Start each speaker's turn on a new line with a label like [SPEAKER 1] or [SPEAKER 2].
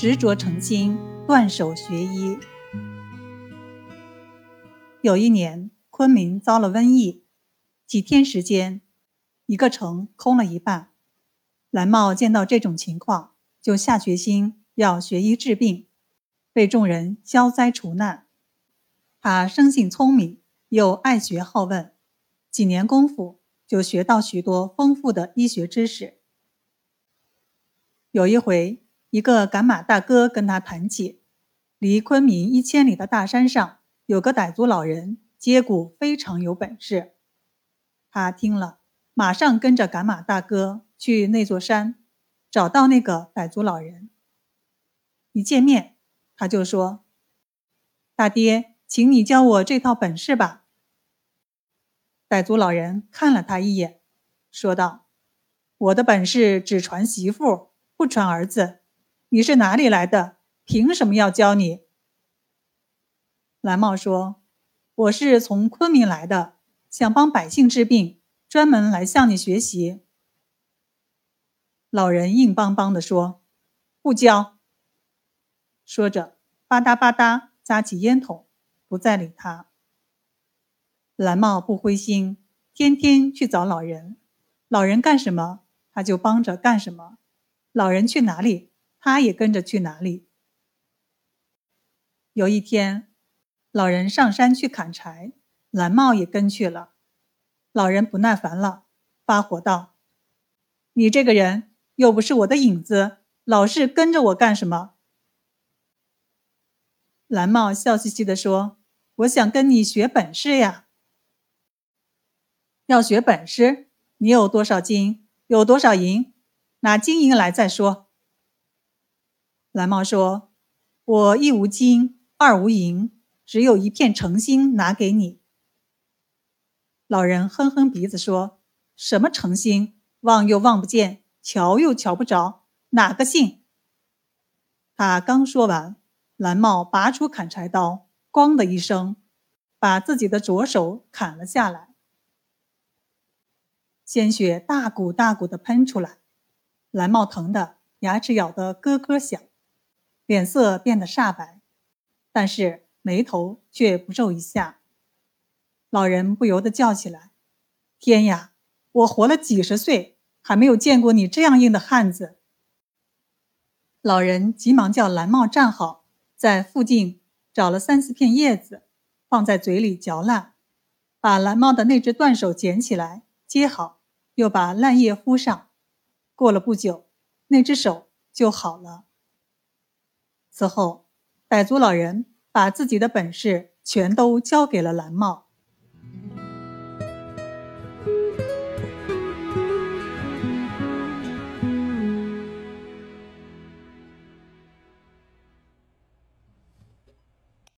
[SPEAKER 1] 执着诚心，断手学医。有一年，昆明遭了瘟疫，几天时间，一个城空了一半。蓝茂见到这种情况，就下决心要学医治病，为众人消灾除难。他生性聪明，又爱学好问，几年功夫就学到许多丰富的医学知识。有一回，一个赶马大哥跟他谈起，离昆明一千里的大山上。有个傣族老人接骨非常有本事，他听了，马上跟着赶马大哥去那座山，找到那个傣族老人。一见面，他就说：“大爹，请你教我这套本事吧。”傣族老人看了他一眼，说道：“我的本事只传媳妇，不传儿子。你是哪里来的？凭什么要教你？”蓝茂说：“我是从昆明来的，想帮百姓治病，专门来向你学习。”老人硬邦邦地说：“不教。”说着，吧嗒吧嗒扎起烟筒，不再理他。蓝茂不灰心，天天去找老人，老人干什么，他就帮着干什么；老人去哪里，他也跟着去哪里。有一天。老人上山去砍柴，蓝帽也跟去了。老人不耐烦了，发火道：“你这个人又不是我的影子，老是跟着我干什么？”蓝帽笑嘻嘻地说：“我想跟你学本事呀。要学本事，你有多少金，有多少银，拿金银来再说。”蓝帽说：“我一无金，二无银。”只有一片诚心拿给你。老人哼哼鼻子说：“什么诚心？望又望不见，瞧又瞧不着，哪个信？”他刚说完，蓝帽拔出砍柴刀，咣的一声，把自己的左手砍了下来，鲜血大股大股的喷出来，蓝帽疼得牙齿咬得咯咯响，脸色变得煞白，但是。眉头却不皱一下，老人不由得叫起来：“天呀！我活了几十岁，还没有见过你这样硬的汉子！”老人急忙叫蓝帽站好，在附近找了三四片叶子，放在嘴里嚼烂，把蓝帽的那只断手捡起来接好，又把烂叶敷上。过了不久，那只手就好了。此后，傣族老人。把自己的本事全都交给了蓝帽。